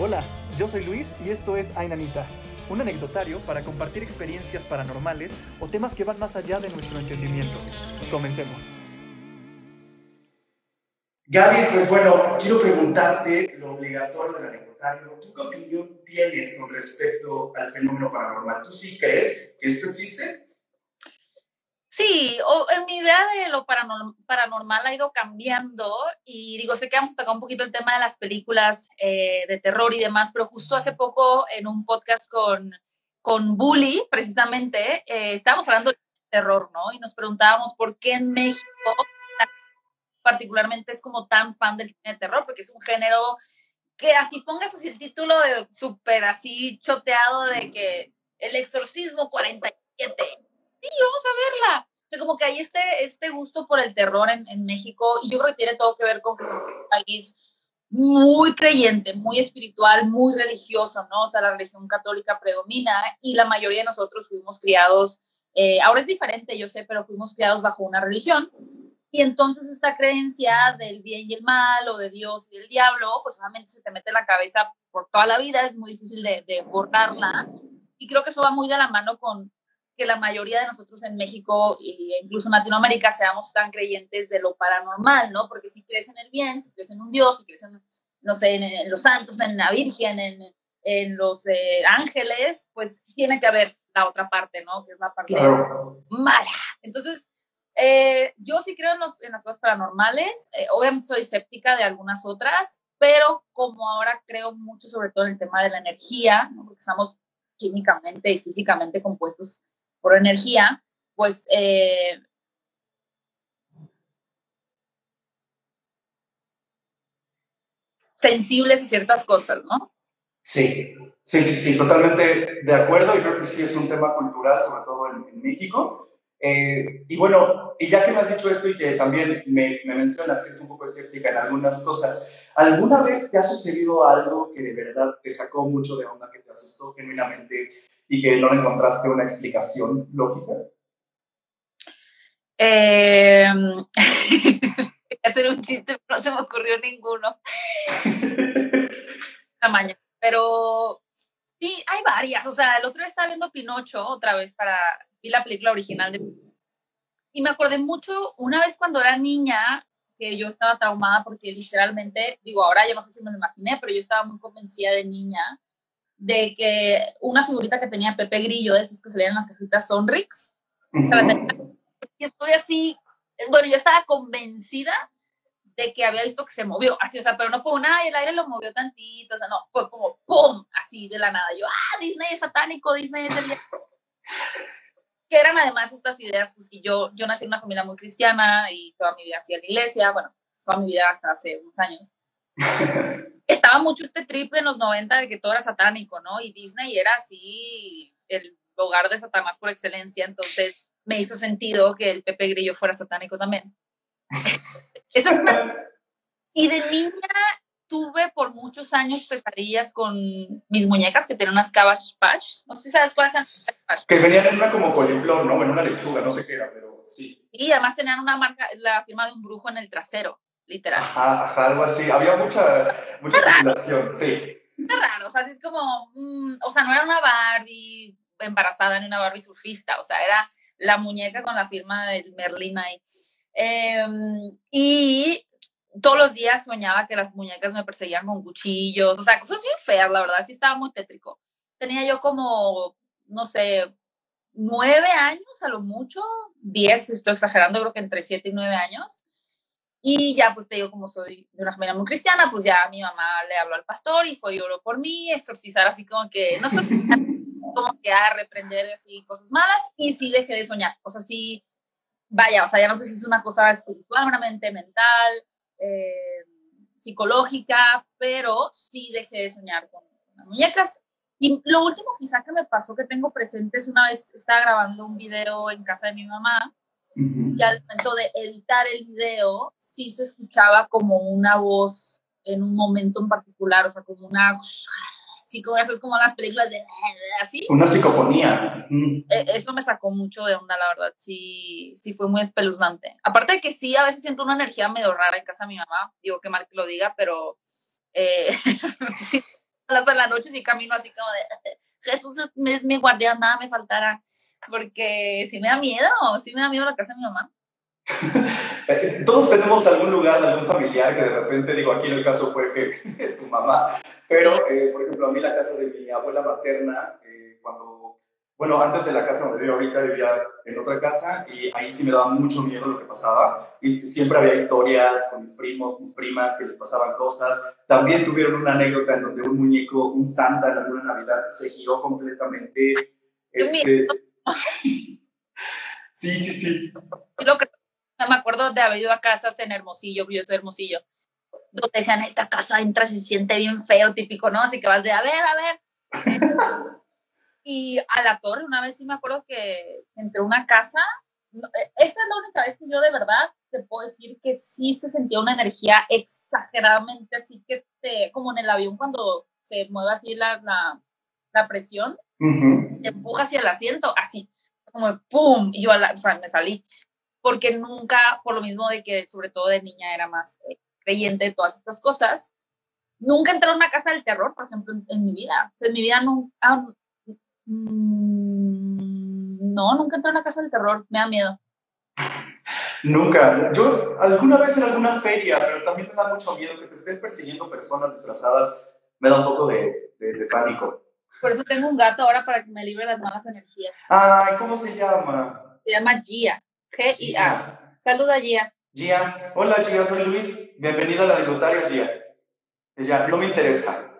Hola, yo soy Luis y esto es Ainanita, un anecdotario para compartir experiencias paranormales o temas que van más allá de nuestro entendimiento. Comencemos. Gaby, pues bueno, quiero preguntarte lo obligatorio del anecdotario. ¿Tú qué opinión tienes con respecto al fenómeno paranormal? ¿Tú sí crees que esto existe? Sí, o, en mi idea de lo paranormal ha ido cambiando y digo, sé que vamos a tocar un poquito el tema de las películas eh, de terror y demás, pero justo hace poco en un podcast con, con Bully, precisamente, eh, estábamos hablando de terror, ¿no? Y nos preguntábamos por qué en México particularmente es como tan fan del cine de terror, porque es un género que así pongas así el título de súper así choteado de que el exorcismo 47 sí, vamos a verla. O sea, como que hay este, este gusto por el terror en, en México y yo creo que tiene todo que ver con que somos un país muy creyente, muy espiritual, muy religioso, ¿no? O sea, la religión católica predomina y la mayoría de nosotros fuimos criados, eh, ahora es diferente, yo sé, pero fuimos criados bajo una religión. Y entonces esta creencia del bien y el mal o de Dios y del diablo, pues obviamente se te mete en la cabeza por toda la vida, es muy difícil de, de borrarla. Y creo que eso va muy de la mano con, que la mayoría de nosotros en México e incluso en Latinoamérica seamos tan creyentes de lo paranormal, ¿no? Porque si crees en el bien, si crees en un Dios, si crees en, no sé, en, los santos, en la Virgen, en, en los eh, ángeles, pues tiene que haber la otra parte, ¿no? Que es la parte mala. Entonces, eh, yo sí creo en, los, en, las cosas paranormales, eh, obviamente soy escéptica de algunas otras, pero como ahora creo mucho sobre todo en el tema de la energía, ¿no? porque estamos químicamente y físicamente compuestos por energía, pues eh, sensibles a ciertas cosas, ¿no? Sí, sí, sí, sí, totalmente de acuerdo y creo que sí es un tema cultural, sobre todo en, México. Eh, y bueno, y ya que me has dicho esto y que también me, me, mencionas que eres un poco escéptica en algunas cosas, ¿alguna vez te ha sucedido algo que de verdad te sacó mucho de onda, que te asustó genuinamente y que no encontraste una explicación lógica? Eh, hacer un chiste, no se me ocurrió ninguno. Tamaño. Pero sí, hay varias. O sea, el otro día estaba viendo Pinocho otra vez para. Vi la película original de. Y me acordé mucho una vez cuando era niña que yo estaba traumada porque literalmente, digo, ahora ya no sé si me lo imaginé, pero yo estaba muy convencida de niña de que una figurita que tenía Pepe Grillo, de esas que salían en las cajitas Sonrix, y estoy así, bueno, yo estaba convencida de que había visto que se movió, así, o sea, pero no fue una, el aire lo movió tantito, o sea, no, fue como ¡pum! Así de la nada. Yo, ah, Disney es satánico, Disney es el que eran además estas ideas, pues que yo, yo nací en una familia muy cristiana y toda mi vida fui a la iglesia, bueno, toda mi vida hasta hace unos años. estaba mucho este trip en los 90 de que todo era satánico, ¿no? Y Disney era así el hogar de Satanás por excelencia, entonces me hizo sentido que el Pepe Grillo fuera satánico también. Eso es Y de niña tuve por muchos años pesadillas con mis muñecas que tenían unas Cabbage Patch. No sé si sabes cuáles son. Que venían en una como coliflor, ¿no? En una lechuga, no sé qué era, pero sí. Y además tenían una marca, la firma de un brujo en el trasero literal. Ajá, ajá, algo así. Había mucha, mucha especulación, sí. Está raro, o sea, así es como, mm, o sea, no era una Barbie embarazada ni una Barbie surfista, o sea, era la muñeca con la firma del Merlin ahí. Em, y todos los días soñaba que las muñecas me perseguían con cuchillos, o sea, cosas bien feas, la verdad, sí estaba muy tétrico. Tenía yo como, no sé, nueve años a lo mucho, diez, estoy exagerando, creo que entre siete y nueve años. Y ya, pues te digo, como soy de una familia muy cristiana, pues ya mi mamá le habló al pastor y fue lloró por mí, exorcizar así como que, no como que a reprender así cosas malas y sí dejé de soñar. O sea, sí, vaya, o sea, ya no sé si es una cosa espiritual, una mente mental, eh, psicológica, pero sí dejé de soñar con las muñecas. Y lo último quizá que me pasó que tengo presente es una vez estaba grabando un video en casa de mi mamá y al momento de editar el video, sí se escuchaba como una voz en un momento en particular, o sea, como una... Sí, como esas como las películas de... Así. Una psicofonía. E, eso me sacó mucho de onda, la verdad. Sí, sí fue muy espeluznante. Aparte de que sí, a veces siento una energía medio rara en casa de mi mamá. Digo, qué mal que lo diga, pero... Eh, sí, las de la noche y camino así como de, Jesús es, es mi guardián, nada me faltará, porque si me da miedo, si me da miedo la casa de mi mamá. Todos tenemos algún lugar, algún familiar que de repente, digo, aquí en el caso fue que tu mamá, pero eh, por ejemplo, a mí la casa de mi abuela materna, eh, cuando, bueno, antes de la casa donde vivo ahorita, vivía en otra casa y ahí sí me daba mucho miedo lo que pasaba. Y siempre había historias con mis primos, mis primas, que les pasaban cosas. También tuvieron una anécdota en donde un muñeco, un santa en alguna Navidad, se giró completamente. Este, sí, sí, sí. Lo que me acuerdo de haber ido a casas en Hermosillo, yo soy Hermosillo, donde decían, esta casa entra se siente bien feo, típico, ¿no? Así que vas de, a ver, a ver. y a la torre, una vez sí me acuerdo que entré a una casa, eh, esa es la única vez que yo de verdad te puedo decir que sí se sentía una energía exageradamente así que te, como en el avión cuando se mueve así la, la, la presión, te empuja hacia el asiento, así, como pum, y yo o sea, me salí porque nunca, por lo mismo de que sobre todo de niña era más eh, creyente de todas estas cosas, nunca entré a una casa del terror, por ejemplo, en, mi vida. en mi vida no, ah, mm, no, nunca entré a una casa del terror, me da miedo. Nunca. Yo alguna vez en alguna feria, pero también me da mucho miedo que te estén persiguiendo personas disfrazadas. Me da un poco de, de, pánico. Por eso tengo un gato ahora para que me libre las malas energías. Ay, ¿cómo se llama? Se llama Gia. G-I-A. Saluda, Gia. Gia. Hola, Gia, soy Luis. Bienvenida al anecdotario, Gia. Ella, no me interesa.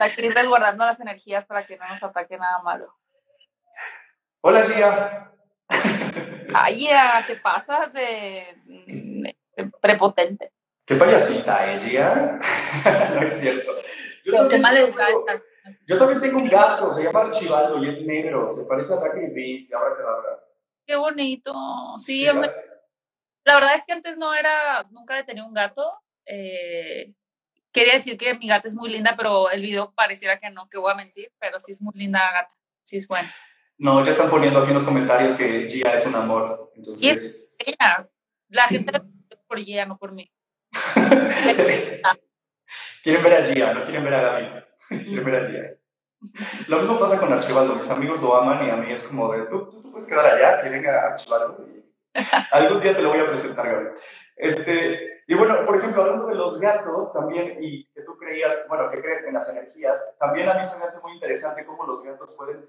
Aquí resguardando las energías para que no nos ataque nada malo. Hola, Gia. Ay, Gia, te pasas de, prepotente. Qué payasita, ¿eh, Gia? no es cierto. Yo qué mal Yo también tengo un gato, se llama Archibaldo y es negro, se parece a Beast y ahora que la Qué bonito. Sí, la verdad es que antes no era, nunca he tenido un gato. Eh, quería decir que mi gata es muy linda, pero el video pareciera que no, que voy a mentir, pero sí es muy linda gata. Sí es buena. No, ya están poniendo aquí en los comentarios que Gia es un amor. Entonces... Y es ella. La gente por Gia, no por mí. quieren ver a Gia, no quieren ver a Gaby. quieren ver a Gia. Lo mismo pasa con Archibaldo, mis amigos lo aman y a mí es como de, tú, tú, puedes quedar allá, que venga Archibaldo. algún día te lo voy a presentar, Gabriel. Este, y bueno, por ejemplo, hablando de los gatos también, y que tú creías, bueno, que crees en las energías, también a mí se me hace muy interesante cómo los gatos pueden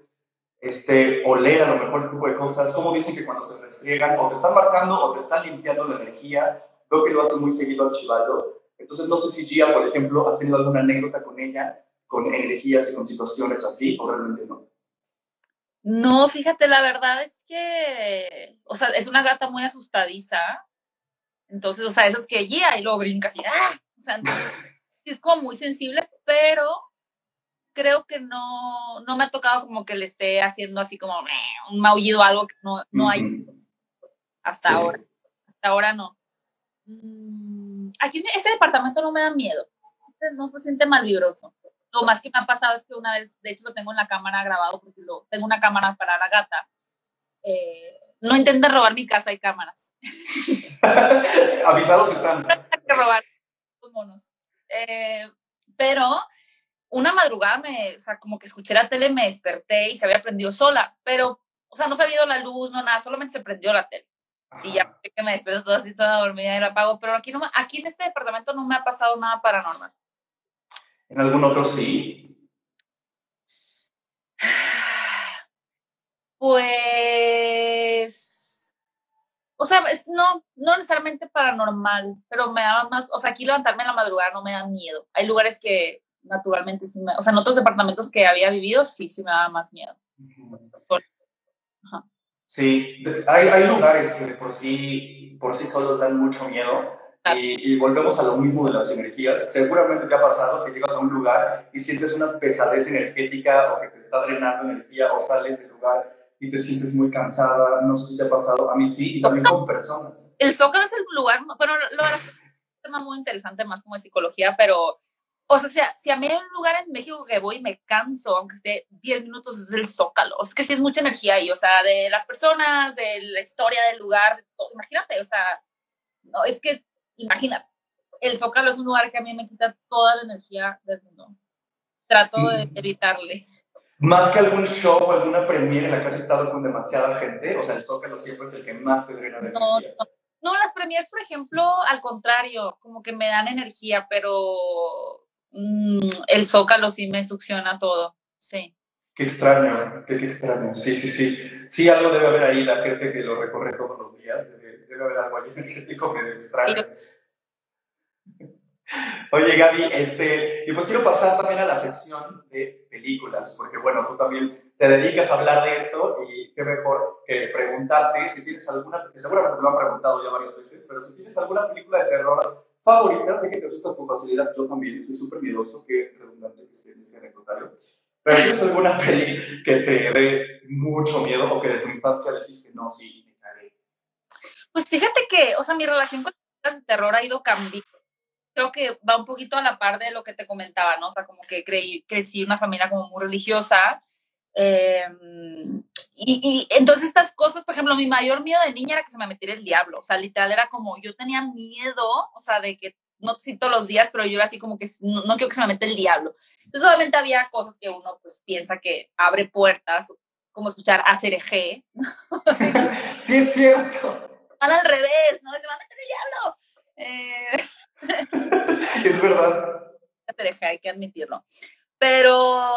este, oler a lo mejor este tipo de cosas, como dicen que cuando se restriegan o te están marcando o te están limpiando la energía, creo que lo hace muy seguido Archibaldo. Entonces, no sé si Gia, por ejemplo, has tenido alguna anécdota con ella con energías y con situaciones así o realmente no? No, fíjate, la verdad es que, o sea, es una gata muy asustadiza. Entonces, o sea, esas que guía y luego brinca así, ¡ah! O sea, es como muy sensible, pero creo que no, no me ha tocado como que le esté haciendo así como un maullido algo que no, no hay hasta ahora. Hasta ahora no. Mm, aquí ese departamento no me da miedo. No se siente mal vibroso. Lo más que me ha pasado es que una vez, de hecho lo tengo en la cámara grabado porque lo, tengo una cámara para la gata. Eh, no intentes robar mi casa, hay cámaras. Avisados están. que robar los monos. Eh, pero una madrugada me, o sea, como que escuché la tele, me desperté y se había prendido sola, pero, o sea, no se había ido la luz, no nada, solamente se prendió la tele. Y ya que me desperté toda así, toda dormida y la apago, pero aquí, no, aquí en este departamento no me ha pasado nada paranormal. ¿En algún otro sí? Pues, o sea, no, no necesariamente paranormal, pero me da más, o sea, aquí levantarme en la madrugada no me da miedo. Hay lugares que naturalmente sí me, o sea, en otros departamentos que había vivido, sí, sí me daba más miedo. Sí, hay, hay lugares que por sí, por sí solos dan mucho miedo y, volvemos a lo mismo de las energías. Seguramente te ha pasado que llegas a un lugar y sientes una pesadez energética o que te está drenando energía o sales del lugar y te sientes muy cansada. No sé si te ha pasado. A mí sí, y también con personas. El Zócalo es el lugar, bueno, lo es un tema muy interesante más como de psicología, pero, o sea, si a mí hay un lugar en México que voy y me canso, aunque esté 10 minutos, es el Zócalo. Es que sí es mucha energía ahí, o sea, de las personas, de la historia del lugar, imagínate, o sea, no, es que imagínate. el Zócalo es un lugar que a mí me quita toda la energía del mundo. Trato de Mm. evitarle. Más que algún show o alguna premiere en la que has estado con demasiada gente, o sea, el Zócalo siempre es el que más te drena de No, energía. no. No, las premiers, por ejemplo, al contrario, como que me dan energía, pero mm, el Zócalo sí me succiona todo. Sí. Qué extraño, qué, qué extraño. Sí, sí, sí. Sí, algo debe haber ahí, la gente que lo recorre todos los días, debe, debe haber algo ahí energético medio extraño. Oye, Gaby, este, y pues quiero pasar también a la sección de películas, porque bueno, tú también te dedicas a hablar de esto y qué mejor que preguntarte si tienes alguna, que seguramente te lo han preguntado ya varias veces, pero si tienes alguna película de terror favorita, sé que te asustas con facilidad, yo también, soy súper miedoso, qué redundante que esté en este anecdotario, pero ¿tienes alguna peli que te dé mucho miedo o que de tu infancia dijiste, no, sí, me? Pues fíjate que, o sea, mi relación con las de terror ha ido cambiando. Creo que va un poquito a la par de lo que te comentaba, ¿no? O sea, como que creí, crecí una familia como muy religiosa. eh, y, y entonces estas cosas, por ejemplo, mi mayor miedo de niña era que se me metiera el diablo. O sea, literal era como, yo tenía miedo, o sea, de que, no si todos los días, pero yo era así como que no, no quiero que se me meta el diablo. Entonces, obviamente había cosas que uno pues piensa que abre puertas, como escuchar ACRG, sí, es cierto. Van al revés, ¿no? Se va a meter el diablo. Eh, Es verdad. hay que admitirlo. Pero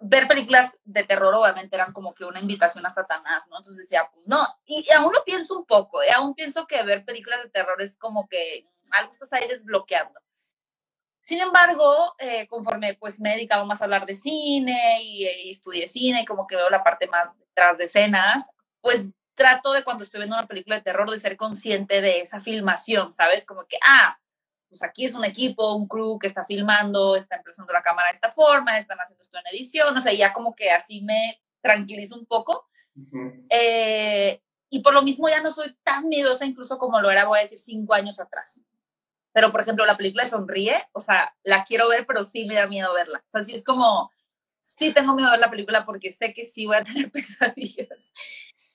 ver películas de terror obviamente eran como que una invitación a Satanás, ¿no? Entonces decía, pues no, y, y aún lo pienso un poco, ¿eh? aún pienso que ver películas de terror es como que algo estás ahí desbloqueando. Sin embargo, eh, conforme pues me he dedicado más a hablar de cine y, y estudié cine y como que veo la parte más detrás de escenas, pues trato de cuando estoy viendo una película de terror de ser consciente de esa filmación, ¿sabes? Como que, ah, pues aquí es un equipo, un crew que está filmando, está empezando la cámara de esta forma, están haciendo esto en edición, o sea, ya como que así me tranquilizo un poco. Ujú. Eh, y por lo mismo ya no soy tan miedosa incluso como lo era, voy a decir, cinco años atrás. Pero, por ejemplo, la película de Sonríe, o sea, la quiero ver, pero sí me da miedo verla. O sea, sí es como, sí tengo miedo de ver la película porque sé que sí voy a tener pesadillas.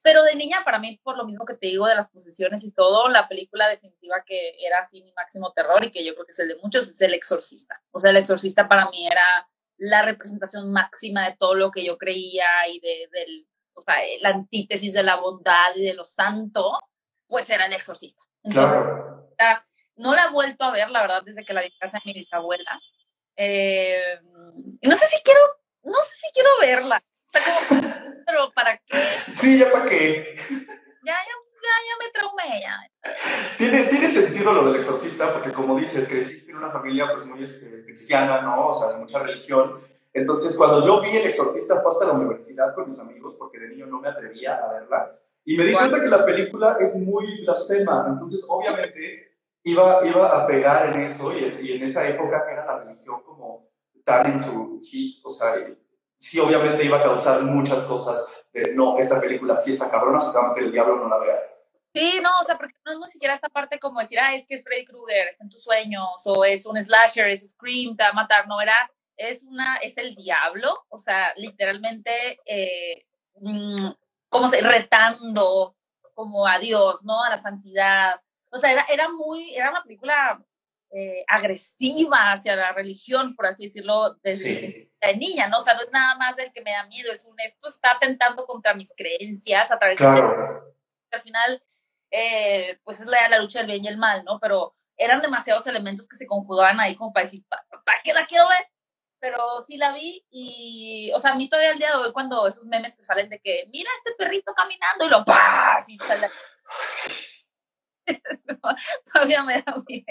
Pero de niña, para mí, por lo mismo que te digo de las posesiones y todo, la película definitiva que era así mi máximo terror y que yo creo que es el de muchos es El Exorcista. O sea, El Exorcista para mí era la representación máxima de todo lo que yo creía y de, del, o sea, la antítesis de la bondad y de lo santo, pues era El Exorcista. Entonces, Claro. no la he vuelto a ver, la verdad, desde que la vi en casa de mi bisabuela. Eh, no sé si quiero, no sé si quiero verla. Como, pero ¿para qué? Sí, ya para qué. Ya, ya, ya, ya me traumé, ya. Tiene, tiene sentido lo del exorcista, porque como dices, creciste en una familia pues muy este, cristiana, ¿no? O sea, de mucha religión. Entonces, cuando yo vi el exorcista fue hasta la universidad con mis amigos, porque de niño no me atrevía a verla. Y me di cuenta que la película es muy blasfema. Entonces, obviamente, iba, iba a pegar en eso y, y en esa época que era la religión como tan en su hit. O sea, y sí, obviamente iba a causar muchas cosas de, no, esta película sí está cabrona, si te va a meter el diablo, no la veas. Sí, no, o sea, porque no es ni siquiera esta parte como decir, ah, es que es Freddy Krueger, está en tus sueños, o es un slasher, es Scream, te va a matar, no, era, es una, es el diablo, o sea, literalmente, eh, mm, como se, retando como a Dios, ¿no? A la santidad. O sea, era, era muy, era una película eh, agresiva hacia la religión, por así decirlo, desde Sí. de niña, ¿no? O sea, no es nada más del que me da miedo, es un, esto está atentando contra mis creencias a través de Claro. al final, eh, pues es la, la lucha del bien y el mal, ¿no? Pero eran demasiados elementos que se conjugaban ahí como para decir, ¿para qué la quiero ver? Pero sí la vi y, o sea, a mí todavía el día de hoy cuando esos memes que salen de que, mira este perrito caminando y lo ¡pah! Así sale. todavía me da miedo.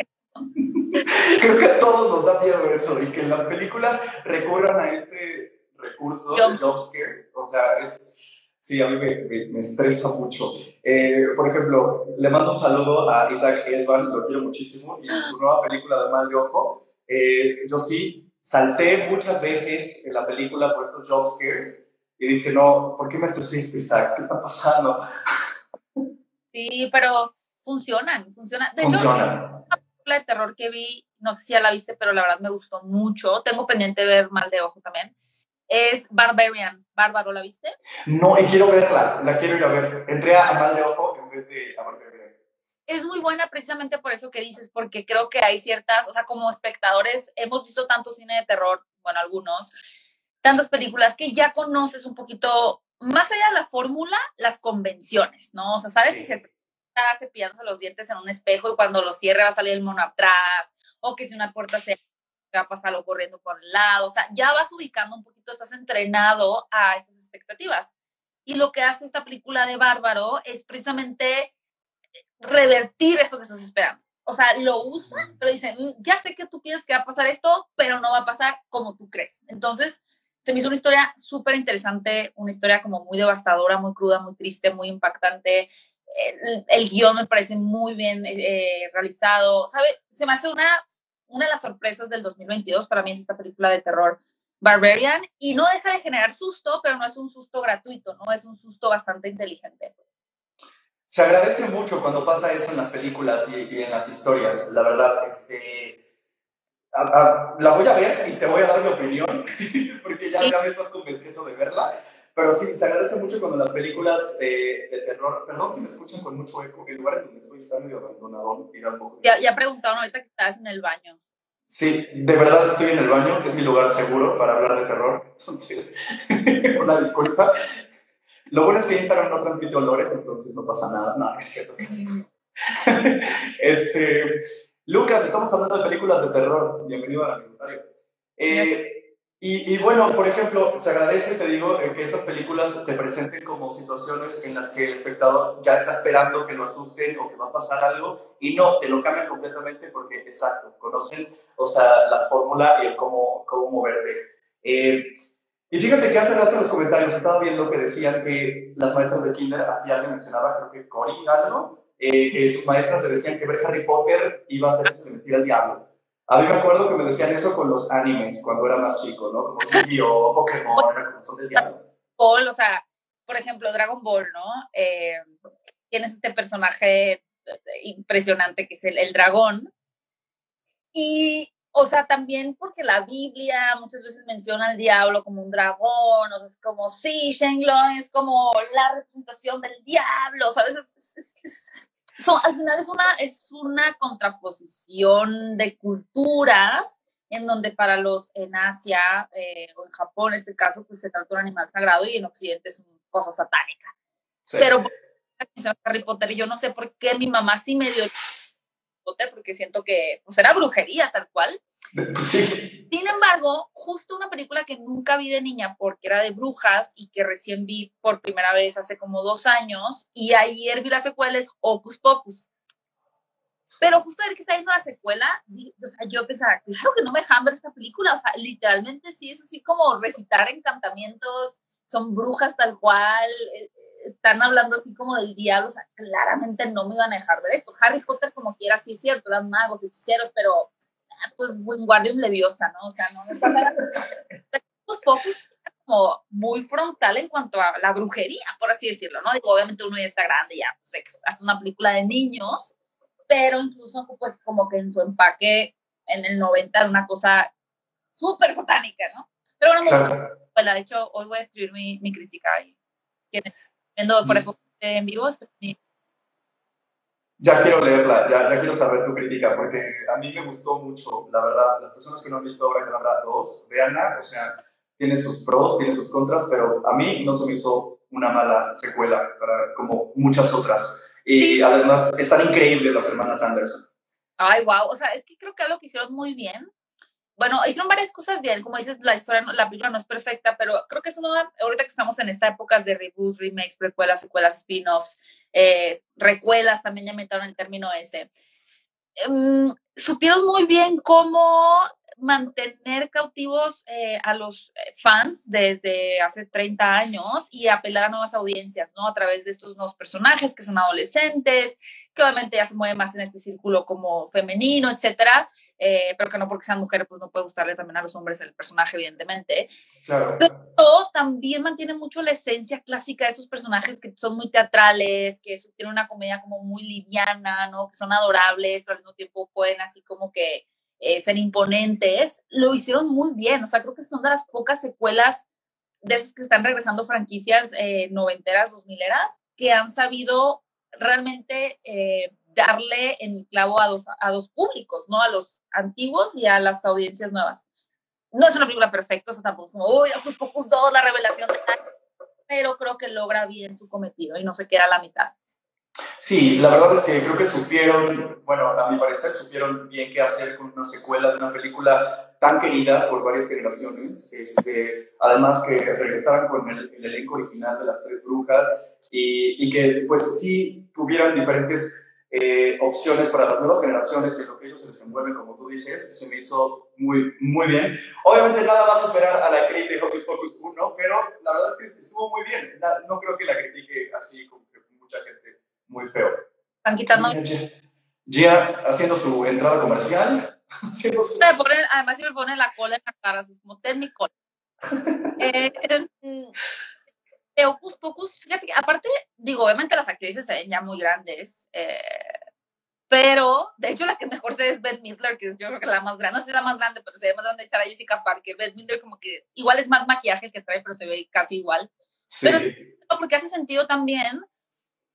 Creo que a todos nos da miedo eso y que las películas recurran a este recurso de Jump. jump scare. O sea, es. Sí, a mí me, me- me estresa mucho. Eh, por ejemplo, le mando un saludo a Isaac Esban, lo quiero muchísimo, y en su nueva película de Mal de Ojo, eh, yo sí salté muchas veces en la película por estos jump scares y dije, no, ¿por qué me esto, Isaac? ¿Qué está pasando? Sí, pero funcionan, funcionan. De hecho, Funciona. Película de terror que vi, no sé si ya la viste, pero la verdad me gustó mucho. Tengo pendiente ver Mal de Ojo también. Es Barbarian. Bárbaro, ¿la viste? No, y quiero verla, la quiero ir a ver. Entré a Mal de Ojo en vez de a Barbarian. es muy buena precisamente por eso que dices, porque creo que hay ciertas, o sea, como espectadores hemos visto tanto cine de terror, bueno, algunos, tantas películas que ya conoces un poquito, más allá de la fórmula, las convenciones, ¿no? O sea, sabes que se cepillándose los dientes en un espejo y cuando lo cierre va a salir el mono atrás, o que si una puerta se va a pasar corriendo por el lado, o sea, ya vas ubicando un poquito, estás entrenado a estas expectativas. Y lo que hace esta película de Bárbaro es precisamente revertir eso que estás esperando. O sea, lo usan, pero dicen, mm, ya sé que tú piensas que va a pasar esto, pero no va a pasar como tú crees. Entonces, se me hizo una historia súper interesante, una historia como muy devastadora, muy cruda, muy triste, muy impactante. El, guion me parece muy bien eh, realizado. ¿Sabe? Se me hace una, una de las sorpresas del 2022 para mí es esta película de terror Barbarian y no deja de generar susto, pero no es un susto gratuito, ¿no? Es un susto bastante inteligente se agradece mucho cuando pasa eso en las películas y, en las historias, la verdad. Este, la voy a ver y te voy a dar mi opinión, porque ya, me estás convenciendo de verla. Pero sí, se agradece mucho cuando las películas de, terror, perdón si me escuchan con mucho eco, el lugar en donde estoy está medio abandonado. Ya, ya preguntaron ahorita que estás en el baño. Sí, de verdad estoy en el baño, es mi lugar seguro para hablar de terror. Entonces, una disculpa. Lo bueno es que Instagram no transmite olores, entonces no pasa nada. No, es cierto. este, Lucas, estamos hablando de películas de terror. Bienvenido al anecdotario. Eh, y, y, bueno, por ejemplo, se agradece, te digo, que estas películas te presenten como situaciones en las que el espectador ya está esperando que lo asusten o que va a pasar algo y no, te lo cambian completamente porque, exacto, conocen, o sea, la fórmula y el cómo, cómo moverte. Eh, y fíjate que hace rato en los comentarios estaba viendo que decían que las maestras de kinder, aquí alguien mencionaba, creo que Cory algo, eh, que sus maestras le decían que ver Harry Potter iba a ser mentir al diablo. A mí me acuerdo que me decían eso con los animes cuando era más chico, ¿no? Como Yu-Gi-Oh, Pokémon, era como son del diablo. o sea, por ejemplo, Dragon Ball, ¿no? Eh, tienes este personaje eh, impresionante que es el, el dragón. Y o sea, también porque la Biblia muchas veces menciona al diablo como un dragón, o sea, es como, sí, Shenlong es como la representación del diablo, ¿sabes? Son, al final es una, es una contraposición de culturas en donde para los en Asia eh, o en Japón, en este caso, pues se trata de un animal sagrado y en Occidente es una cosa satánica. Pero Harry Potter, yo no sé por qué mi mamá sí me dio porque siento que pues, era brujería tal cual. Sin embargo, justo una película que nunca vi de niña porque era de brujas y que recién vi por primera vez hace como dos años y ayer vi la secuela es Opus Pocus. Pero justo ver que está yendo la secuela, o sea, yo pensaba, claro que no me dejan ver esta película, o sea, literalmente sí es así como recitar encantamientos, son brujas tal cual, eh, están hablando así como del diablo, o sea, claramente no me iban a dejar ver esto. Harry Potter, como quiera, sí es cierto, eran magos, hechiceros, pero ah, pues Wingardium Leviosa, ¿no? O sea, no me pasa Los pocos como muy frontal en cuanto a la brujería, por así decirlo, ¿no? Digo, obviamente uno ya está grande, ya pues, hace una película de niños, pero incluso pues como que en su empaque en el 90 era una cosa súper satánica, ¿no? Pero bueno, bueno, de hecho, hoy voy a escribir mi, mi crítica ahí viendo por ejemplo en vivo. Ya quiero leerla, ya, ya, quiero saber tu crítica, porque a mí me gustó mucho, la verdad. Las personas que no han visto ahora que habrá dos, veanla, o sea, tiene sus pros, tiene sus contras, pero a mí no se me hizo una mala secuela, para, como muchas otras. Y además están increíbles las hermanas Anderson. Ay, wow, o sea, es que creo que algo que hicieron muy bien bueno, hicieron varias cosas bien, como dices, la historia, la película no es perfecta, pero creo que es una, ahorita que estamos en esta época de reboots, remakes, precuelas, secuelas, spin-offs, eh, recuelas, también ya metieron el término ese. Em, supieron muy bien cómo mantener cautivos eh, a los eh, fans desde hace 30 años y apelar a nuevas audiencias, ¿no? A través de estos nuevos personajes que son adolescentes, que obviamente ya se mueven más en este círculo como femenino, etcétera, eh, pero que no porque sean mujeres, pues no puede gustarle también a los hombres el personaje, evidentemente. Claro. Pero también mantiene mucho la esencia clásica de esos personajes que son muy teatrales, que tienen una comedia como muy liviana, ¿no? Que son adorables, pero al mismo tiempo pueden así como que eh, ser imponentes, lo hicieron muy bien. O sea, creo que son de las pocas secuelas de esas que están regresando franquicias eh, noventeras, dos mileras, que han sabido realmente eh, darle en el clavo a dos, a dos públicos, ¿no? A los antiguos y a las audiencias nuevas. No es una película perfecta, o sea, tampoco es como, uy, Ocus Pocus 2, la revelación de tal, pero creo que logra bien su cometido y no se queda a la mitad. Sí, la verdad es que creo que supieron, bueno, a mi parecer, supieron bien qué hacer con una secuela de una película tan querida por varias generaciones. Este, además que regresaran con el, el elenco original de las tres brujas y, y, que pues sí tuvieran diferentes eh, opciones para las nuevas generaciones en lo que ellos se desenvuelven, como tú dices, se me hizo muy, muy bien. Obviamente nada va a superar a la crítica de Hocus Pocus 1, pero la verdad es que estuvo muy bien. No creo que la critique así como que mucha gente muy feo. Están quitando. Gia haciendo su entrada comercial. haciendo su... además, me pone la cola en la cara, es como, ten mi cola. eh, de Ocus Pocus, fíjate, aparte, digo, obviamente las actrices se ven ya muy grandes, eh, pero de hecho la que mejor se ve es Beth Midler, que es yo creo que la más grande, no sé si la más grande, pero se ve más grande echar a Jessica Parker. Beth Midler como que igual es más maquillaje que trae, pero se ve casi igual. Sí. Pero porque hace sentido también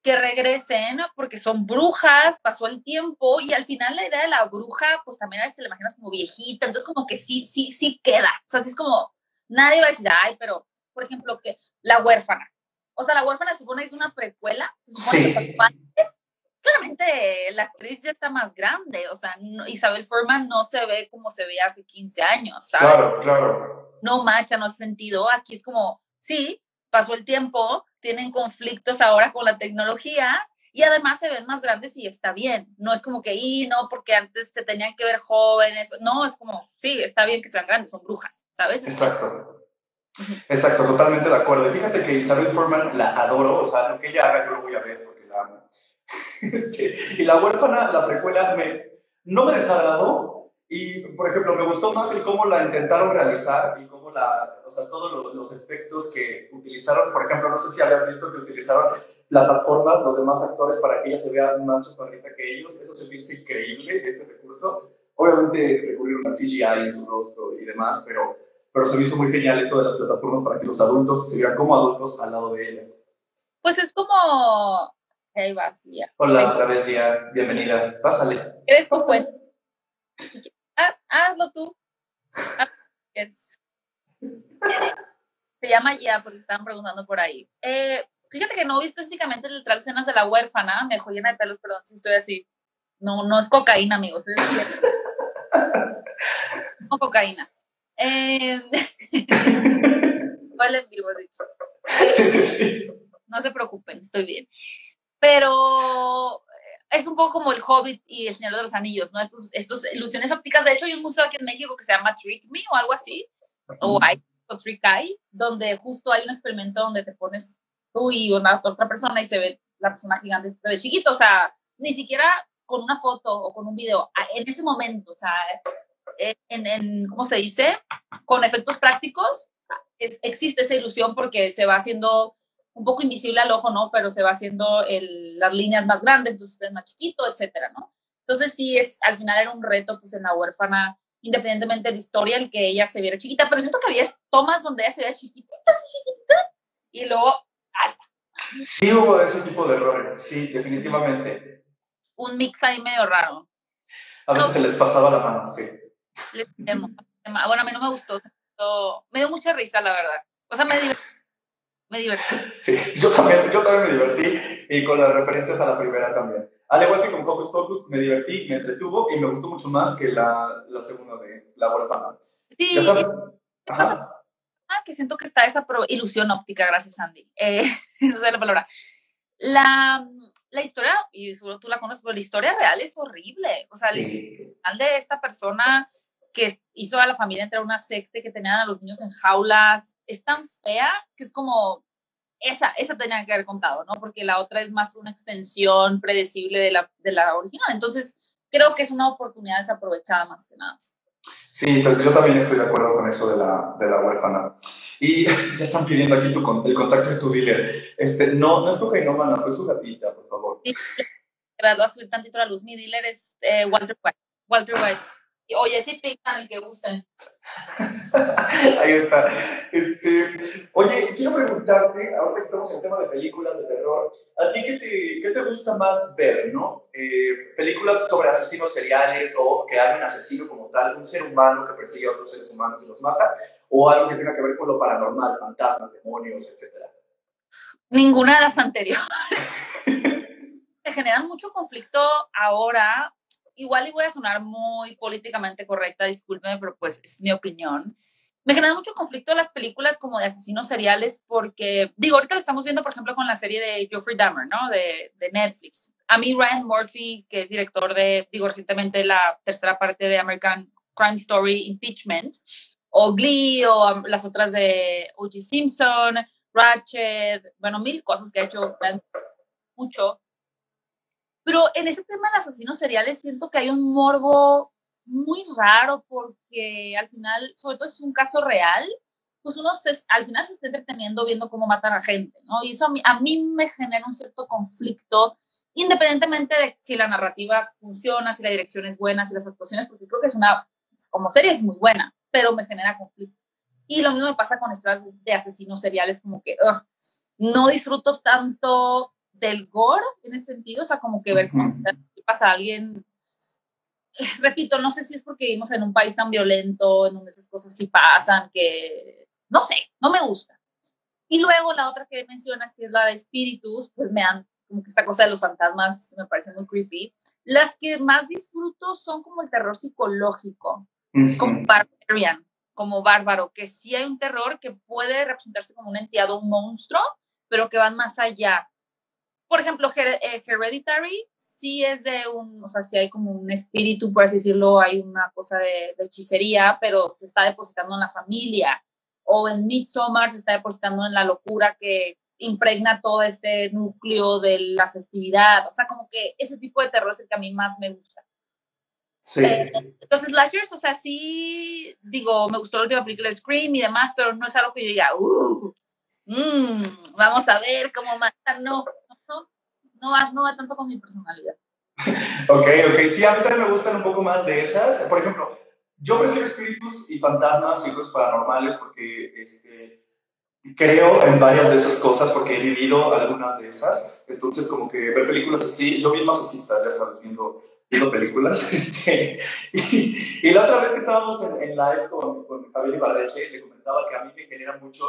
que regresen porque son brujas, pasó el tiempo y al final la idea de la bruja, pues también a veces te la imaginas como viejita, entonces como que sí, sí, sí queda. O sea, sí es como, nadie va a decir, ay, pero por ejemplo, que La huérfana. O sea, La huérfana se supone que es una precuela, se supone que es, claramente la actriz ya está más grande, o sea, Isabel Forman no se ve como se veía hace 15 años, ¿sabes? Claro, claro. No macha, no hace sentido, aquí es como, sí, pasó el tiempo, tienen conflictos ahora con la tecnología, y además se ven más grandes y está bien. No es como que, y no, porque antes te tenían que ver jóvenes. No, es como, sí, está bien que sean grandes, son brujas, ¿sabes? Exacto. Exacto, totalmente de acuerdo. Y fíjate que Isabel Forman la adoro, o sea, lo que ella haga yo lo voy a ver porque la amo. Este, y La huérfana, la precuela, me, no me desagradó y, por ejemplo, me gustó más el cómo la intentaron realizar y o sea, todos los, los efectos que utilizaron. Por ejemplo, no sé si habías visto que utilizaron plataformas, los demás actores, para que ella se vea más chaparrita que ellos. Eso se hizo increíble, ese recurso. Obviamente recurrieron a CGI en su rostro y demás, pero pero se me hizo muy genial esto de las plataformas para que los adultos se vean como adultos al lado de ella. Pues es como... Hey, vas, ya. Hola, otra vez, ya. Bienvenida. Pásale. ¿Eres tu cuenta? hazlo tú. Se llama ya porque estaban preguntando por ahí. Eh, fíjate que no vi específicamente detrás escenas de la huérfana. Me dejó llena de pelos, perdón si estoy así. No, no es cocaína, amigos. Es no cocaína. Eh, en vivo, No se preocupen, estoy bien. Pero eh, es un poco como el Hobbit y el Señor de los Anillos, ¿no? Estos, estos ilusiones ópticas. De hecho, hay un museo aquí en México que se llama Trick Me o algo así, o, hay, Trick Eye, donde justo hay un experimento donde te pones tú y una otra persona y se ve la persona gigante, se ve chiquito, o sea, ni siquiera con una foto o con un video, en ese momento, o sea, en, en, ¿cómo se dice? Con efectos prácticos, existe esa ilusión porque se va haciendo un poco invisible al ojo, ¿no? Pero se va haciendo el, las líneas más grandes, entonces es más chiquito, etcétera, ¿no? Entonces sí, es, al final era un reto, pues en la huérfana, independientemente de la historia, el que ella se viera chiquita, pero siento que había tomas donde ella se veía chiquitita, así chiquitita, y luego alta. Sí hubo ese tipo de errores, sí, definitivamente. Un mix ahí medio raro. A veces se les pasaba la mano, sí. Bueno, a mí no me gustó. Me dio mucha risa, la verdad. O sea, me divertí. Me divertí. Sí, yo también, yo también me divertí y con las referencias a la primera también. Al igual que con Focus Focus, me divertí, me entretuvo y me gustó mucho más que la, la segunda de La huérfana. Sí, ah, que siento que está esa ilusión óptica, gracias Andy. Eh, esa es la palabra. La, la historia, y seguro tú la conoces, pero la historia real es horrible. O sea, el final de esta persona que hizo a la familia entrar a una secta que tenían a los niños en jaulas, es tan fea que es como, esa, esa tenía que haber contado, ¿no? Porque la otra es más una extensión predecible de la, de la original. Entonces, creo que es una oportunidad desaprovechada más que nada. Sí, pero yo también estoy de acuerdo con eso de la, de la huérfana. Y ya están pidiendo aquí tu, el contacto de tu dealer. Este, no, no es cocainómana, es su gatita, por favor. Sí, voy a subir tantito la luz. Mi dealer es eh, Walter White. Walter White Oye, sí pican el que gusten. Ahí está. Este, oye, quiero preguntarte, ahora que estamos en el tema de películas de terror, ¿a ti qué te, qué te gusta más ver, no? Eh, películas sobre asesinos seriales o que hay un asesino como tal, un ser humano que persigue a otros seres humanos y los mata, o algo que tenga que ver con lo paranormal, fantasmas, demonios, etcétera. Ninguna de las anteriores. Me generan mucho conflicto ahora igual y voy a sonar muy políticamente correcta, discúlpeme, pero pues es mi opinión. Me genera mucho conflicto las películas como de asesinos seriales porque, digo, ahorita lo estamos viendo, por ejemplo, con la serie de Geoffrey Dahmer, ¿no? De, de Netflix. A mí Ryan Murphy, que es director de, digo, recientemente la tercera parte de American Crime Story Impeachment, o Glee, o las otras de O.J. Simpson, Ratchet, bueno, mil cosas que ha hecho mucho. Pero en ese tema de asesinos seriales siento que hay un morbo muy raro porque al final, sobre todo si es un caso real, pues uno al final se está entreteniendo viendo cómo matan a gente, ¿no? Y eso a mí, a mí me genera un cierto conflicto, independientemente de si la narrativa funciona, si la dirección es buena, si las actuaciones, porque creo que es una, como serie es muy buena, pero me genera conflicto. Y lo mismo me pasa con historias de asesinos seriales, como que no disfruto tanto del gore en ese sentido, o sea, como que ver cómo pasa a alguien. Repito, no sé si es porque vivimos en un país tan violento, en donde esas cosas sí pasan, que no sé, no me gusta. Y luego la otra que mencionas, que es la de espíritus, pues me han, como que esta cosa de los fantasmas me parece muy creepy. Las que más disfruto son como el terror psicológico, como Barbarian, como bárbaro, que sí hay un terror que puede representarse como una entidad o un monstruo, pero que van más allá por ejemplo, eh, Hereditary sí es de un, o sea, sí hay como un espíritu, por así decirlo, hay una cosa de, hechicería, pero se está depositando en la familia. O en Midsommar se está depositando en la locura que impregna todo este núcleo de la festividad. O sea, como que ese tipo de terror es el que a mí más me gusta. Sí. Eh, entonces, Slashers, o sea, sí, digo, me gustó la última película de Scream y demás, pero no es algo que yo diga, uh, mm, vamos a ver cómo matan, no no va, no va tanto con mi personalidad. ok, ok. Sí, a mí también me gustan un poco más de esas. Por ejemplo, yo prefiero espíritus y fantasmas y cosas paranormales porque este, creo en varias de esas cosas porque he vivido algunas de esas. Entonces, como que ver películas así, yo vi masoquista, ya sabes, viendo, viendo películas. Este, y, la otra vez que estábamos en, live con, con Javier Ibarreche, le comentaba que a mí me genera mucho,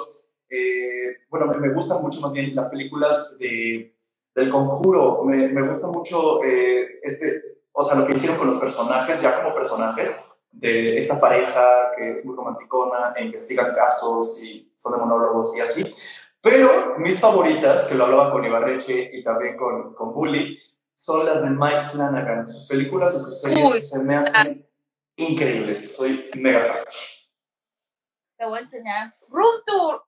eh, bueno, me, me gustan mucho más bien las películas de del conjuro. Me, me gusta mucho eh, este, o sea, lo que hicieron con los personajes, ya como personajes, de esta pareja que es muy romanticona e investigan casos y son de monólogos y así. Pero mis favoritas, que lo hablaba con Ibarreche y también con, con Bully, son las de Mike Flanagan. Sus películas y sus series se me hacen increíbles. Soy mega fan. Te voy a enseñar. Room Tour.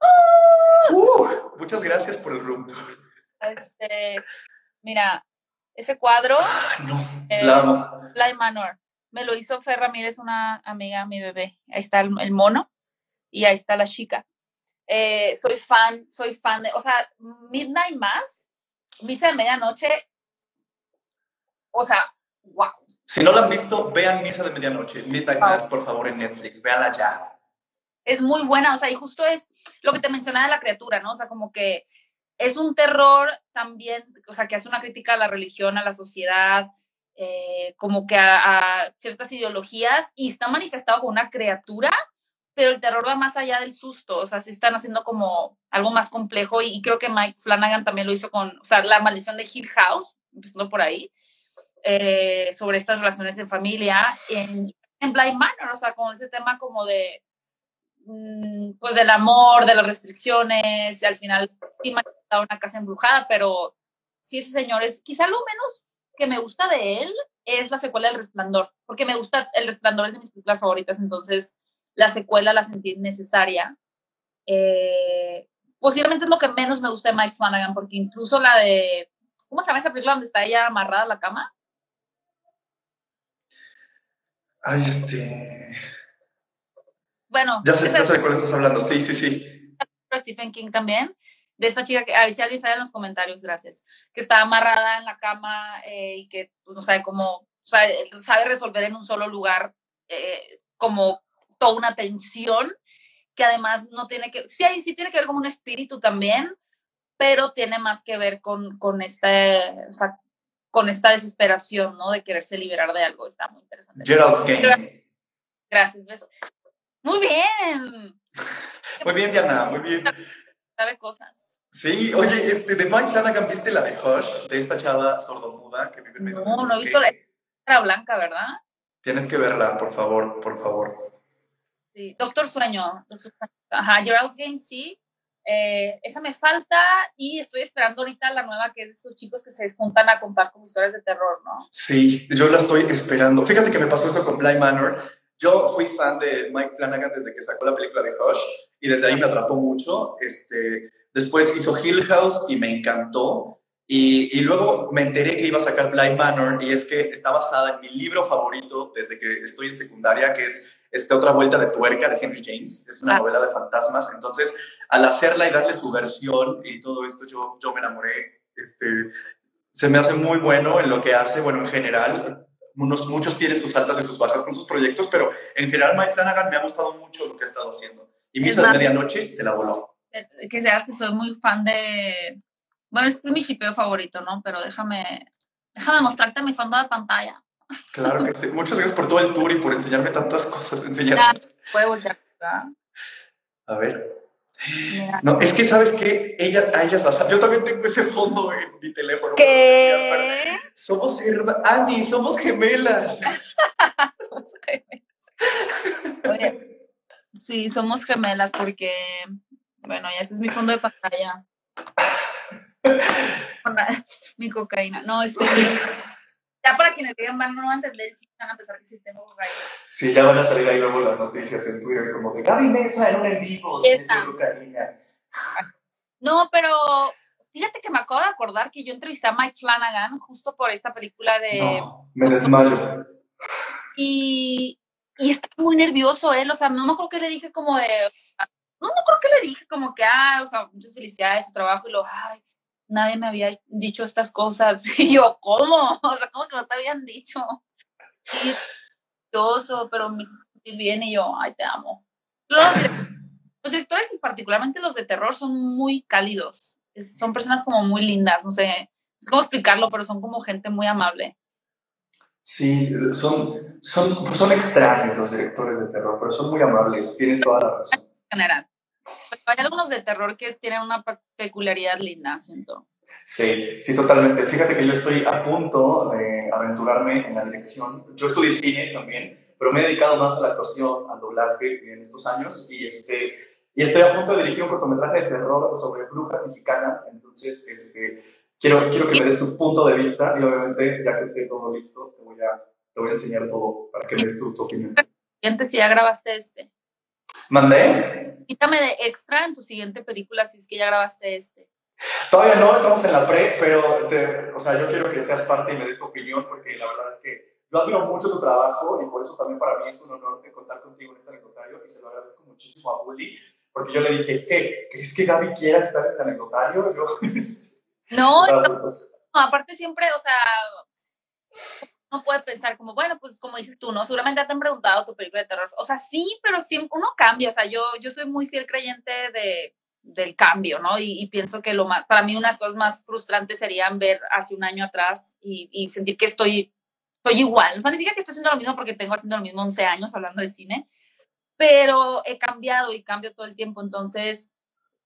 Uh, muchas gracias por el Room Tour. Este, mira, ese cuadro, no, eh, Manor, me lo hizo Fer Ramírez, una amiga, mi bebé. Ahí está el, mono y ahí está la chica. Eh, soy fan, soy fan de, o sea, Midnight Mass, Misa de Medianoche, o sea, wow. Si no la han visto, vean Misa de Medianoche, Midnight Mass, por favor, en Netflix, véanla ya. Es muy buena, o sea, y justo es lo que te mencionaba de la criatura, ¿no? O sea, como que es un terror también, o sea, que hace una crítica a la religión, a la sociedad, eh, como que a, ciertas ideologías y está manifestado con una criatura, pero el terror va más allá del susto, o sea, se están haciendo como algo más complejo y, creo que Mike Flanagan también lo hizo con, o sea, la maldición de Hill House, empezando por ahí, eh, sobre estas relaciones de familia en, en Blind Manor, o sea, con ese tema como de pues del amor, de las restricciones, y al final sí una casa embrujada, pero sí ese señor es, quizá lo menos que me gusta de él es la secuela del Resplandor, porque me gusta, El Resplandor es de mis películas favoritas, entonces la secuela la sentí necesaria. Eh, posiblemente es lo que menos me gusta de Mike Flanagan, porque incluso la de, ¿cómo se llama esa película donde está ella amarrada a la cama? Ay, este bueno. Ya sé, de cuál estás hablando, sí, sí, sí. Stephen King también, de esta chica que, a ver si alguien sabe en los comentarios, gracias, que está amarrada en la cama eh, y que pues, no sabe cómo, sabe resolver en un solo lugar eh, como toda una tensión que además no tiene que, sí, sí tiene que ver como un espíritu también, pero tiene más que ver con, con, este, o sea, con esta desesperación, ¿no? De quererse liberar de algo. Está muy interesante. Gerald's Game. Gracias, ¿ves? Muy bien. muy bien, Diana, muy bien. Sabe cosas. Sí, oye, este, de Mike Flanagan, ¿viste la de Hush? De esta chava sordomuda que vive en Medio No, no he visto la cara blanca, ¿verdad? Tienes que verla, por favor, por favor. Sí, Doctor Sueño. Ajá, Gerald's Game, sí. Eh, esa me falta y estoy esperando ahorita la nueva que es de estos chicos que se juntan a contar como historias de terror, ¿no? Sí, yo la estoy esperando. Fíjate que me pasó eso con Blind Manor. Yo fui fan de Mike Flanagan desde que sacó la película de Hush y desde ahí me atrapó mucho. Este, después hizo Hill House y me encantó. Y, y, luego me enteré que iba a sacar Blind Manor y es que está basada en mi libro favorito desde que estoy en secundaria, que es esta Otra Vuelta de Tuerca de Henry James. Es una ah. novela de fantasmas. Entonces, al hacerla y darle su versión y todo esto, yo, yo me enamoré. Este, se me hace muy bueno en lo que hace, bueno, en general. Unos, muchos tienen sus altas y sus bajas con sus proyectos, pero en general Mike Flanagan me ha gustado mucho lo que ha estado haciendo. Y Misa de Medianoche se la voló. Eh, que seas que soy muy fan de bueno, este es mi chipeo favorito, ¿no? Pero déjame, déjame mostrarte mi fondo de pantalla. Claro que sí. Muchas gracias por todo el tour y por enseñarme tantas cosas. Enseñarme. Puede voltear. A ver. No, es que sabes que ella, a ellas las Yo también tengo ese fondo en mi teléfono. ¿Qué? Somos hermanas. Ani, somos gemelas. somos gemelas. Oye, sí, somos gemelas porque, bueno, ya ese es mi fondo de pantalla. mi cocaína. No, estoy Ya para quienes digan, van, no van a entender el chiste, van a pensar que sí tengo cocaína. Sí, ya van a salir ahí luego las noticias en Twitter, como de Gaby Mesa en un en vivo. No, pero fíjate que me acabo de acordar que yo entrevisté a Mike Flanagan justo por esta película de. No, me desmayo. Y, y está muy nervioso él, o sea, no me acuerdo que le dije como de. No me acuerdo que le dije como que, ah, o sea, muchas felicidades, su trabajo, y lo, ay, nadie me había dicho estas cosas. Y yo, ¿cómo? O sea, ¿cómo que no te habían dicho? Y pero me sentí bien y yo, ay, te amo. Los, directores, y particularmente los de terror, son muy cálidos. son personas como muy lindas, no sé, es cómo explicarlo, pero son como gente muy amable. Sí, son, son, son extraños los directores de terror, pero son muy amables, tienes toda la razón. En general hay algunos de terror que tienen una peculiaridad linda, siento. Sí, sí, totalmente. Fíjate que yo estoy a punto de aventurarme en la dirección. Yo estudié cine también, pero me he dedicado más a la actuación, al doblaje en estos años y, este, y estoy a punto de dirigir un cortometraje de terror sobre brujas mexicanas. Entonces, este, quiero, quiero que me des tu punto de vista y obviamente, ya que esté todo listo, te voy a, te voy a enseñar todo para que me des tu, tu opinión. antes si ya grabaste este. ¿Mandé? Quítame de extra en tu siguiente película si es que ya grabaste este. Todavía no, estamos en la pre, pero o sea, yo quiero que seas parte y me des tu opinión porque la verdad es que yo admiro mucho tu trabajo y por eso también para mí es un honor de contar contigo en este anecdotario y se lo agradezco muchísimo a Bully porque yo le dije, es que, ¿crees que Gaby quiera estar en el anecdotario? Yo, no, no, aparte siempre, o sea, uno puede pensar como, bueno, pues como dices tú, ¿no? Seguramente te han preguntado tu película de terror. O sea, sí, pero siempre uno cambia. O sea, yo, yo soy muy fiel creyente de, del cambio, ¿no? Y, pienso que lo más, para mí unas cosas más frustrantes serían ver hace un año atrás y, y sentir que estoy, estoy igual. O sea, ni siquiera que estoy haciendo lo mismo porque tengo haciendo lo mismo 11 años hablando de cine, pero he cambiado y cambio todo el tiempo. Entonces,